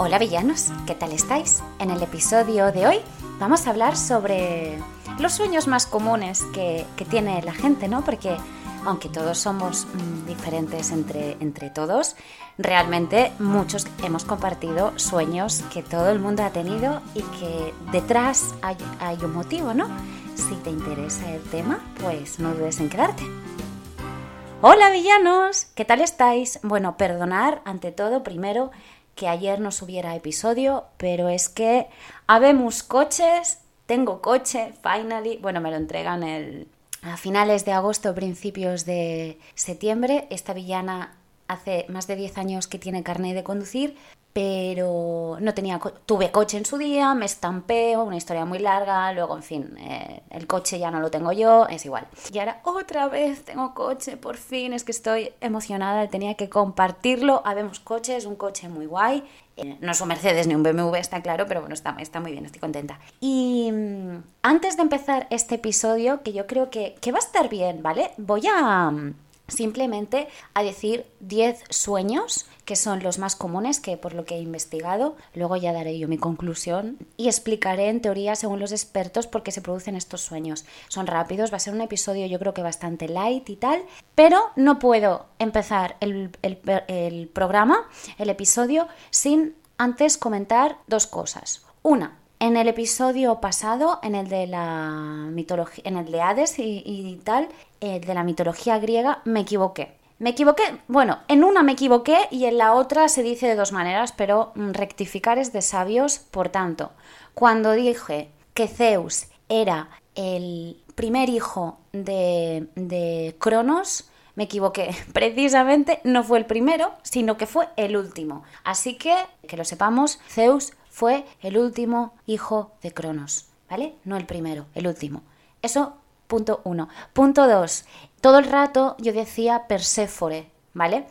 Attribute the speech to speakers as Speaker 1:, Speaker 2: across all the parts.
Speaker 1: Hola villanos, ¿qué tal estáis? En el episodio de hoy vamos a hablar sobre los sueños más comunes que, tiene la gente, ¿no? Porque aunque todos somos mm, diferentes entre, entre todos, realmente muchos hemos compartido sueños que todo el mundo ha tenido y que detrás hay, hay un motivo, ¿no? Si te interesa el tema, pues no dudes en quedarte. Hola villanos, ¿qué tal estáis? Bueno, perdonar ante todo primero que ayer no subiera episodio, pero es que habemos coches, tengo coche, finally, bueno, me lo entregan el, a finales de agosto, principios de septiembre. Esta villana hace más de 10 años que tiene carnet de conducir, pero no tenía tuve coche en su día, me estampé, una historia muy larga, luego en fin, eh, el coche ya no lo tengo yo, es igual. Y ahora otra vez tengo coche, por fin, es que estoy emocionada, tenía que compartirlo, habemos coches, un coche muy guay, eh, no es un Mercedes ni un BMW, está claro, pero bueno, está, está muy bien, estoy contenta. Y mm, antes de empezar este episodio, que yo creo que, que va a estar bien, ¿vale? Voy a mm, simplemente a decir 10 sueños que son los más comunes, que por lo que he investigado, luego ya daré yo mi conclusión y explicaré en teoría según los expertos por qué se producen estos sueños. Son rápidos, va a ser un episodio yo creo que bastante light y tal, pero no puedo empezar el, el programa, el episodio, sin antes comentar dos cosas. Una, en el episodio pasado, en el de la mitología, en el de Hades y, tal, eh, de la mitología griega, me equivoqué. Me equivoqué, bueno, en una me equivoqué y en la otra se dice de dos maneras, pero mm, rectificar es de sabios. Por tanto, cuando dije que Zeus era el primer hijo de, de Cronos, me equivoqué. Precisamente no fue el primero, sino que fue el último. Así que, que lo sepamos, Zeus fue el último hijo de Cronos, ¿vale? No el primero, el último. Eso, punto uno. Punto dos, todo el rato yo decía Perséfore, ¿vale?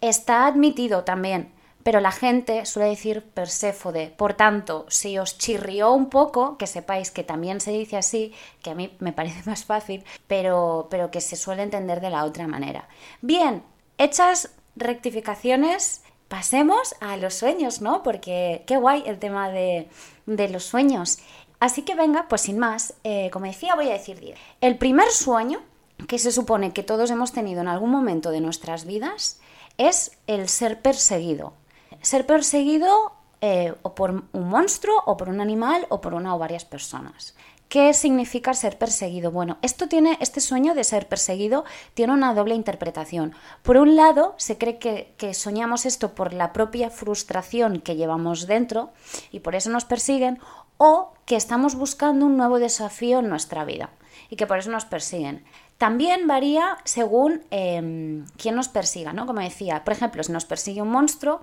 Speaker 1: Está admitido también, pero la gente suele decir Perséfode. Por tanto, si os chirrió un poco, que sepáis que también se dice así, que a mí me parece más fácil, pero, pero que se suele entender de la otra manera. Bien, hechas rectificaciones, pasemos a los sueños, ¿no? Porque qué guay el tema de, los sueños. Así que venga, pues sin más, eh, como decía, voy a decir 10. El primer sueño que se supone que todos hemos tenido en algún momento de nuestras vidas es el ser perseguido. Ser perseguido eh, o por un monstruo, o por un animal, o por una o varias personas. ¿Qué significa ser perseguido? Bueno, esto tiene, este sueño de ser perseguido tiene una doble interpretación. Por un lado, se cree que, que soñamos esto por la propia frustración que llevamos dentro y por eso nos persiguen, o que estamos buscando un nuevo desafío en nuestra vida y que por eso nos persiguen. También varía según eh, quién nos persiga, ¿no? Como decía, por ejemplo, si nos persigue un monstruo,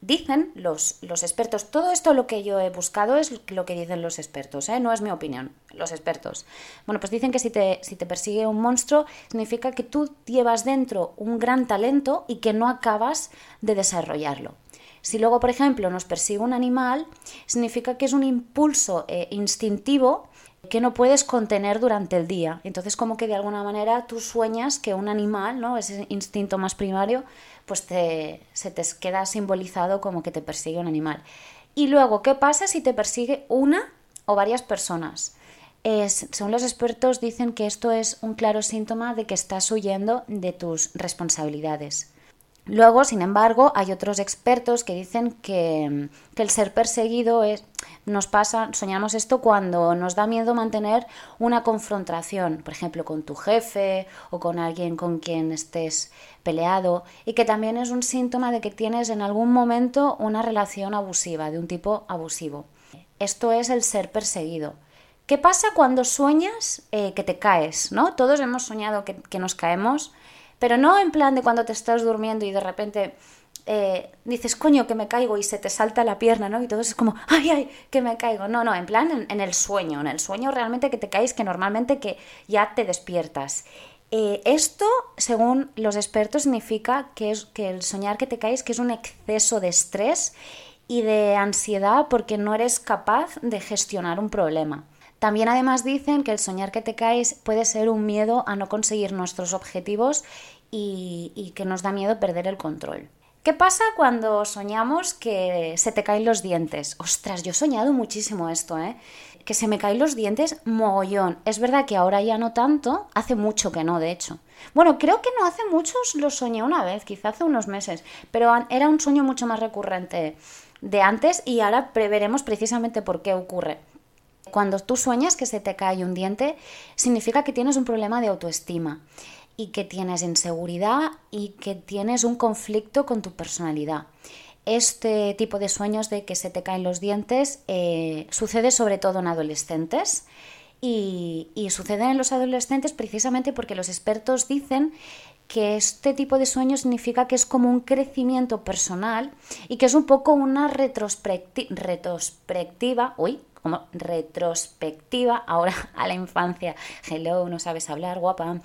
Speaker 1: dicen los, los, expertos, todo esto lo que yo he buscado es lo que dicen los expertos, ¿eh? no es mi opinión, los expertos. Bueno, pues dicen que si te, si te persigue un monstruo significa que tú llevas dentro un gran talento y que no acabas de desarrollarlo. Si luego, por ejemplo, nos persigue un animal, significa que es un impulso eh, instintivo que no puedes contener durante el día. Entonces, como que de alguna manera tú sueñas que un animal, ¿no? Ese instinto más primario, pues te, se te queda simbolizado como que te persigue un animal. Y luego, ¿qué pasa si te persigue una o varias personas? Es, según los expertos, dicen que esto es un claro síntoma de que estás huyendo de tus responsabilidades. Luego, sin embargo, hay otros expertos que dicen que, el ser perseguido es, nos pasa, soñamos esto cuando nos da miedo mantener una confrontación, por ejemplo, con tu jefe o con alguien con quien estés peleado, y que también es un síntoma de que tienes en algún momento una relación abusiva, de un tipo abusivo. Esto es el ser perseguido. ¿Qué pasa cuando sueñas eh, que te caes? ¿no? Todos hemos soñado que nos caemos, pero no en plan de cuando te estás durmiendo y de repente eh, dices, coño, que me caigo y se te salta la pierna, ¿no? Y todo es como, ay, ay, que me caigo. No, no, en plan en, el sueño, en el sueño realmente que te caes, que normalmente que ya te despiertas. Eh, esto, según los expertos, significa que, es, que el soñar que te caes, que es un exceso de estrés y de ansiedad porque no eres capaz de gestionar un problema. También además dicen que el soñar que te caes puede ser un miedo a no conseguir nuestros objetivos y que nos da miedo perder el control. ¿Qué pasa cuando soñamos que se te caen los dientes? Ostras, yo he soñado muchísimo esto, ¿eh? Que se me caen los dientes mogollón. Es verdad que ahora ya no tanto, hace mucho que no, de hecho. Bueno, creo que no hace muchos lo soñé una vez, quizá hace unos meses, pero era un sueño mucho más recurrente de antes y ahora veremos precisamente por qué ocurre. Cuando tú sueñas que se te cae un diente, significa que tienes un problema de autoestima y que tienes inseguridad y que tienes un conflicto con tu personalidad. Este tipo de sueños de que se te caen los dientes eh, sucede sobre todo en adolescentes y, sucede en los adolescentes precisamente porque los expertos dicen que este tipo de sueños significa que es como un crecimiento personal y que es un poco una retrospectiva, uy, como retrospectiva ahora a la infancia. Hello, no sabes hablar, guapa.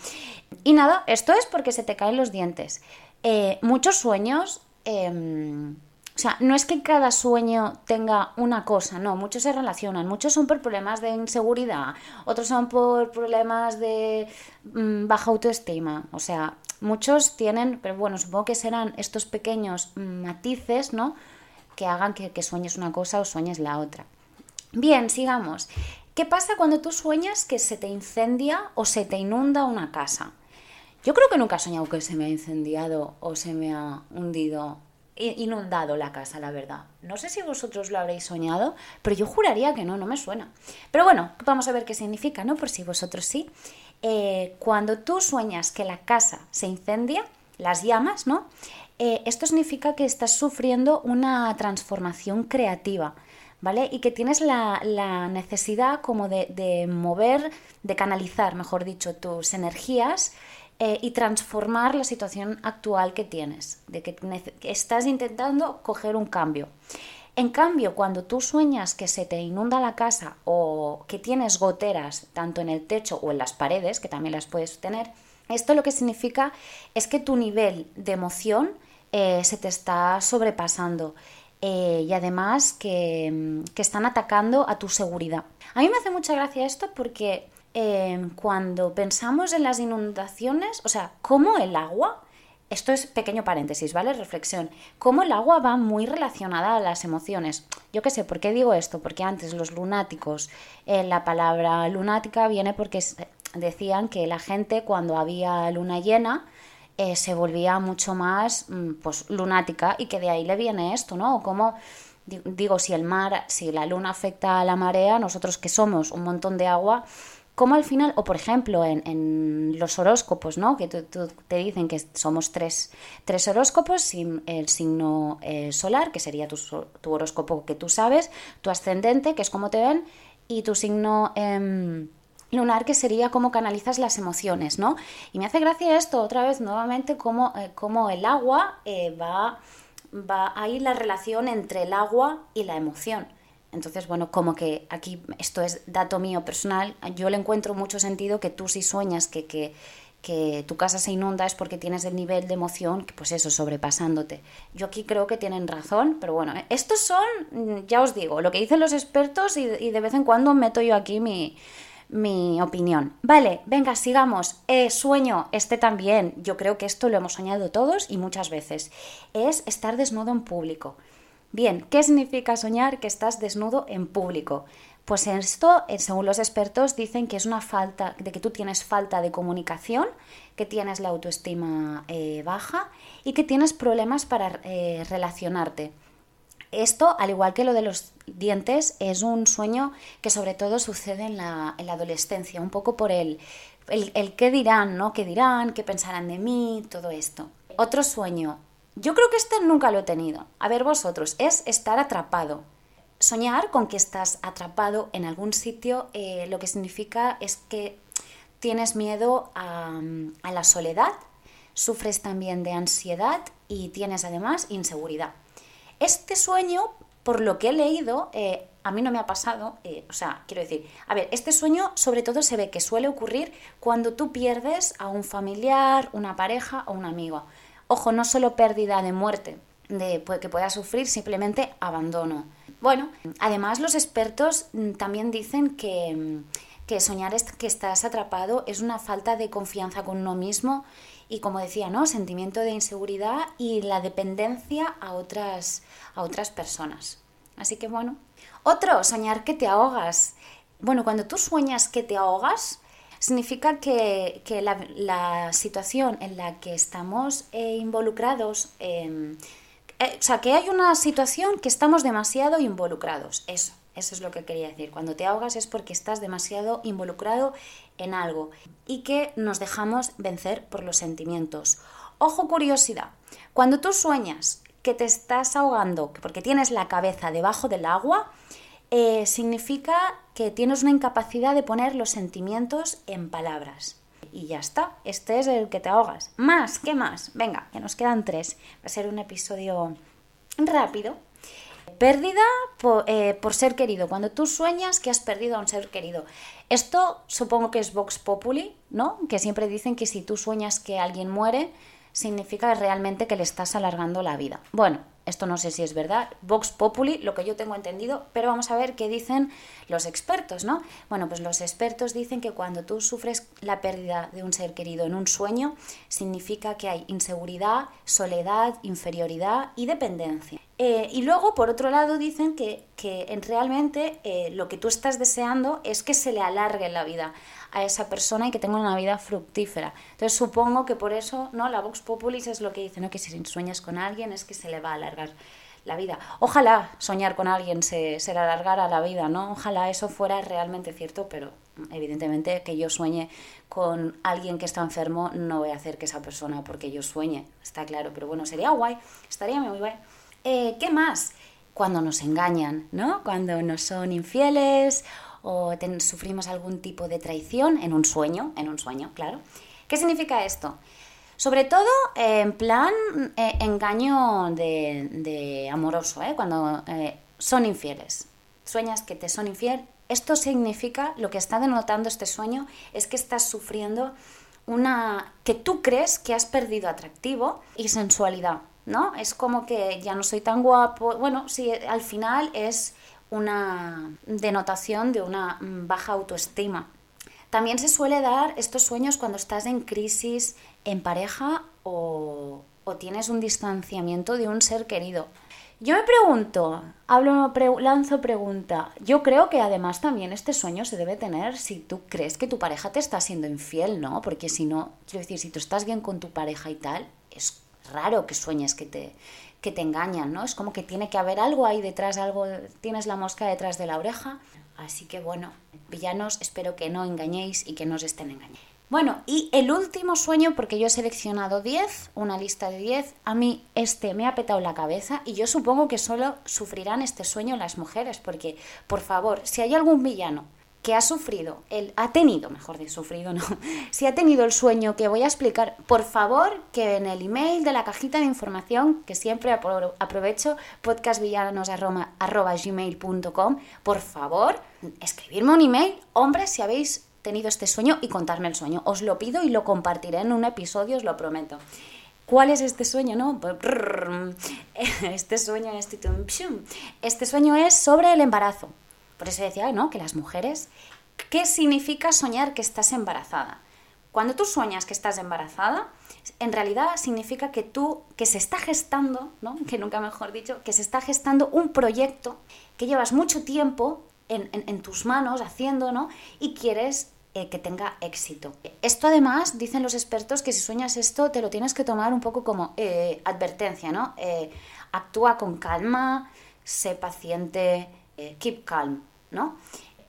Speaker 1: Y nada, esto es porque se te caen los dientes. Eh, muchos sueños, em, o sea, no es que cada sueño tenga una cosa, no, muchos se relacionan, muchos son por problemas de inseguridad, otros son por problemas de mm, baja autoestima, o sea, muchos tienen, pero bueno, supongo que serán estos pequeños matices, ¿no? Que hagan que, que sueñes una cosa o sueñes la otra. Bien, sigamos. ¿Qué pasa cuando tú sueñas que se te incendia o se te inunda una casa? Yo creo que nunca he soñado que se me ha incendiado o se me ha hundido, inundado la casa, la verdad. No sé si vosotros lo habréis soñado, pero yo juraría que no, no me suena. Pero bueno, vamos a ver qué significa, ¿no? Por si vosotros sí. Eh, cuando tú sueñas que la casa se incendia, las llamas, ¿no? Eh, esto significa que estás sufriendo una transformación creativa Y que tienes la, necesidad como de, mover, de canalizar, mejor dicho, tus energías eh, y transformar la situación actual que tienes, de que, estás intentando coger un cambio. En cambio, cuando tú sueñas que se te inunda la casa o que tienes goteras tanto en el techo o en las paredes, que también las puedes tener, esto lo que significa es que tu nivel de emoción eh, se te está sobrepasando eh, y además que, están atacando a tu seguridad. A mí me hace mucha gracia esto porque eh, cuando pensamos en las inundaciones, o sea, cómo el agua, esto es pequeño paréntesis, ¿vale? Reflexión, cómo el agua va muy relacionada a las emociones. Yo qué sé, ¿por qué digo esto? Porque antes los lunáticos, eh, la palabra lunática viene porque decían que la gente cuando había luna llena, eh, se volvía mucho más mm, pues, lunática y que de ahí le viene esto, ¿no? Como digo, si el mar, si la luna afecta a la marea, nosotros que somos un montón de agua, como al final, o por ejemplo en, los horóscopos, ¿no? Que te dicen que somos tres, tres horóscopos, el signo eh, solar, que sería tu, tu, horóscopo que tú sabes, tu ascendente, que es como te ven, y tu signo... Em, lunar que sería cómo canalizas las emociones, ¿no? Y me hace gracia esto otra vez nuevamente cómo, eh, el agua eh, va, va ahí la relación entre el agua y la emoción. Entonces, bueno, como que aquí esto es dato mío personal, yo le encuentro mucho sentido que tú si sueñas que, que, que tu casa se inunda es porque tienes el nivel de emoción, pues eso, sobrepasándote. Yo aquí creo que tienen razón, pero bueno, eh, estos son, ya os digo, lo que dicen los expertos y, y de vez en cuando meto yo aquí mi, mi opinión. Vale, venga, sigamos. Eh, sueño, este también. Yo creo que esto lo hemos soñado todos y muchas veces. Es estar desnudo en público. Bien, ¿qué significa soñar que estás desnudo en público? Pues esto, eh, según los expertos, dicen que es una falta, de que tú tienes falta de comunicación, que tienes la autoestima eh, baja y que tienes problemas para relacionarte. Esto, al igual que lo de los dientes, es un sueño que sobre todo sucede en la, adolescencia, un poco por el, el, qué dirán, ¿no? ¿Qué dirán? ¿Qué pensarán de mí? Todo esto. Otro sueño. Yo creo que este nunca lo he tenido. A ver vosotros, es estar atrapado. Soñar con que estás atrapado en algún sitio eh, lo que significa es que tienes miedo a, a la soledad, sufres también de ansiedad y tienes además inseguridad. Este sueño, por lo que he leído, eh, a mí no me ha pasado, eh, o sea, quiero decir, a ver, este sueño sobre todo se ve que suele ocurrir cuando tú pierdes a un familiar, una pareja o un amigo. Ojo, no solo pérdida de muerte, de que pueda sufrir simplemente abandono. Bueno, además los expertos mm, también dicen que, que soñar que estás atrapado es una falta de confianza con uno mismo y como decía, ¿no? Sentimiento de inseguridad y la dependencia a otras, a otras personas. Así que bueno. Otro, soñar que te ahogas. Bueno, cuando tú sueñas que te ahogas, significa que, la, situación en la que estamos eh, involucrados, em, eh, o sea, que hay una situación que estamos demasiado involucrados. Eso, eso es lo que quería decir. Cuando te ahogas es porque estás demasiado involucrado en algo y que nos dejamos vencer por los sentimientos. Ojo curiosidad, cuando tú sueñas que te estás ahogando porque tienes la cabeza debajo del agua, eh, significa que tienes una incapacidad de poner los sentimientos en palabras. Y ya está, este es el que te ahogas. Más, ¿qué más? Venga, que nos quedan tres. Va a ser un episodio rápido. Pérdida por, eh, por, ser querido. Cuando tú sueñas que has perdido a un ser querido. Esto supongo que es Vox Populi, ¿no? Que siempre dicen que si tú sueñas que alguien muere, significa realmente que le estás alargando la vida. Bueno, esto no sé si es verdad, Vox Populi, lo que yo tengo entendido, pero vamos a ver qué dicen los expertos, ¿no? Bueno, pues los expertos dicen que cuando tú sufres la pérdida de un ser querido en un sueño, significa que hay inseguridad, soledad, inferioridad y dependencia. Eh, y luego, por otro lado, dicen que, que realmente eh, lo que tú estás deseando es que se le alargue la vida a esa persona y que tenga una vida fructífera. Entonces supongo que por eso, ¿no? La Vox Populis es lo que dice, ¿no? Que si sueñas con alguien es que se le va a alargar la vida. Ojalá soñar con alguien se, se le alargara la vida, ¿no? Ojalá eso fuera realmente cierto, pero evidentemente que yo sueñe con alguien que está enfermo no voy a hacer que esa persona porque yo sueñe, está claro, pero bueno, sería guay, estaría muy guay. Eh, ¿Qué más? Cuando nos engañan, ¿no? Cuando nos son infieles o sufrimos algún tipo de traición en un sueño, en un sueño, claro. ¿Qué significa esto? Sobre todo en plan eh, engaño de, amoroso, ¿eh? cuando eh, son infieles. Sueñas que te son infiel. Esto significa, lo que está denotando este sueño, es que estás sufriendo una. que tú crees que has perdido atractivo y sensualidad, ¿no? Es como que ya no soy tan guapo. Bueno, sí, al final es una denotación de una baja autoestima. También se suele dar estos sueños cuando estás en crisis en pareja o, tienes un distanciamiento de un ser querido. Yo me pregunto, hablo, lanzo pregunta. Yo creo que además también este sueño se debe tener si tú crees que tu pareja te está siendo infiel, ¿no? Porque si no, quiero decir, si tú estás bien con tu pareja y tal, es raro que sueñes que te, que te engañan, ¿no? Es como que tiene que haber algo ahí detrás, algo, tienes la mosca detrás de la oreja. Así que bueno, villanos, espero que no engañéis y que no os estén engañando. Bueno, y el último sueño, porque yo he seleccionado 10, una lista de 10, a mí este me ha petado la cabeza y yo supongo que solo sufrirán este sueño las mujeres, porque, por favor, si hay algún villano que ha sufrido, el, ha tenido, mejor de sufrido, no, si ha tenido el sueño que voy a explicar, por favor que en el email de la cajita de información, que siempre aprovecho, podcastvillanos.gmail.com, por favor, escribirme un email, hombre, si habéis tenido este sueño y contarme el sueño. Os lo pido y lo compartiré en un episodio, os lo prometo. ¿Cuál es este sueño? No? Pues, este sueño es Este sueño es sobre el embarazo. Por eso decía, ¿no? Que las mujeres, ¿qué significa soñar que estás embarazada? Cuando tú sueñas que estás embarazada, en realidad significa que tú, que se está gestando, ¿no? Que nunca mejor dicho, que se está gestando un proyecto que llevas mucho tiempo en, tus manos haciendo, ¿no? Y quieres eh, que tenga éxito. Esto además, dicen los expertos, que si sueñas esto te lo tienes que tomar un poco como eh, advertencia, ¿no? Eh, actúa con calma, sé paciente, eh, keep calm, ¿no?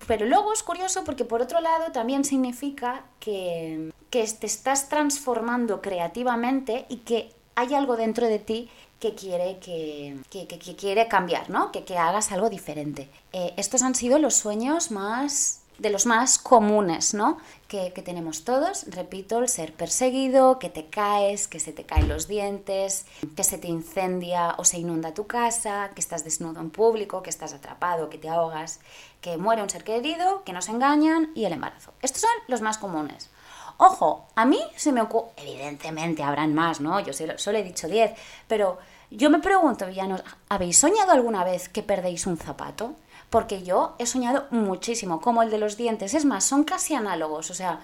Speaker 1: Pero luego es curioso porque por otro lado también significa que, que te estás transformando creativamente y que hay algo dentro de ti que quiere, que, que, quiere cambiar, ¿no? Que, que hagas algo diferente. Eh, estos han sido los sueños más de los más comunes, ¿no? Que, tenemos todos, repito, el ser perseguido, que te caes, que se te caen los dientes, que se te incendia o se inunda tu casa, que estás desnudo en público, que estás atrapado, que te ahogas, que muere un ser querido, que nos engañan y el embarazo. Estos son los más comunes. Ojo, a mí se me ocurre, evidentemente habrán más, ¿no? Yo solo he dicho 10, pero yo me pregunto, villanos, ¿habéis soñado alguna vez que perdéis un zapato? Porque yo he soñado muchísimo, como el de los dientes. Es más, son casi análogos, o sea,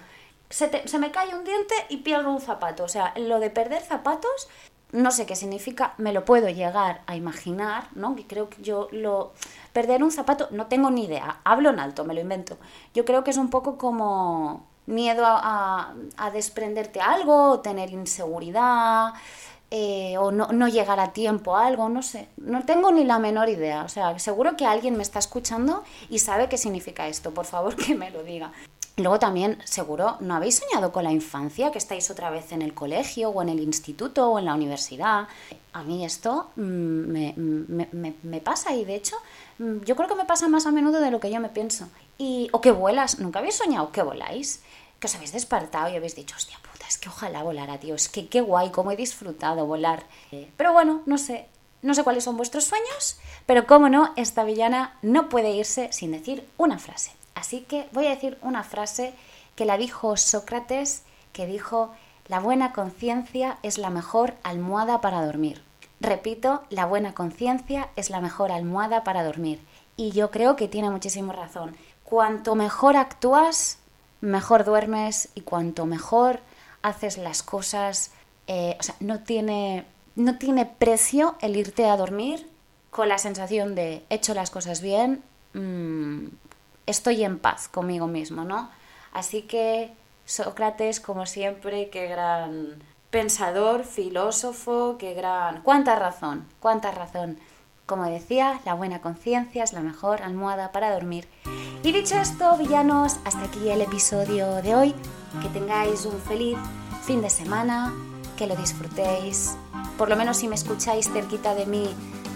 Speaker 1: se, me cae un diente y pierdo un zapato. O sea, lo de perder zapatos no sé qué significa, me lo puedo llegar a imaginar, ¿no? Y creo que yo lo... Perder un zapato, no tengo ni idea, hablo en alto, me lo invento. Yo creo que es un poco como miedo a, desprenderte algo, tener inseguridad, eh, o no, no, llegar a tiempo a algo, no sé, no tengo ni la menor idea. O sea, seguro que alguien me está escuchando y sabe qué significa esto, por favor que me lo diga. Luego también, seguro, ¿no habéis soñado con la infancia, que estáis otra vez en el colegio o en el instituto o en la universidad? A mí esto mm, me, me, me, pasa y de hecho mm, yo creo que me pasa más a menudo de lo que yo me pienso. Y, o que vuelas, ¿nunca habéis soñado que voláis? Que os habéis despertado y habéis dicho, hostia puta, es que ojalá volara, tío, es que qué guay, cómo he disfrutado volar. Pero bueno, no sé, no sé cuáles son vuestros sueños, pero cómo no, esta villana no puede irse sin decir una frase. Así que voy a decir una frase que la dijo Sócrates, que dijo, la buena conciencia es la mejor almohada para dormir. Repito, la buena conciencia es la mejor almohada para dormir. Y yo creo que tiene muchísima razón. Cuanto mejor actúas, mejor duermes y cuanto mejor haces las cosas, eh, o sea, no tiene, no tiene precio el irte a dormir con la sensación de hecho las cosas bien, mm, estoy en paz conmigo mismo, ¿no? Así que Sócrates, como siempre, qué gran pensador, filósofo, qué gran... ¡Cuánta razón! ¡Cuánta razón! Como decía, la buena conciencia es la mejor almohada para dormir. Y dicho esto, villanos, hasta aquí el episodio de hoy. Que tengáis un feliz fin de semana, que lo disfrutéis. Por lo menos si me escucháis cerquita de mí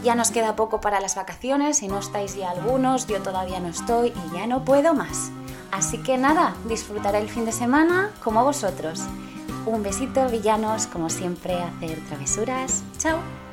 Speaker 1: ya nos queda poco para las vacaciones, si no estáis ya algunos, yo todavía no estoy y ya no puedo más. Así que nada, disfrutaré el fin de semana como vosotros. Un besito, villanos, como siempre, hacer travesuras. Chao.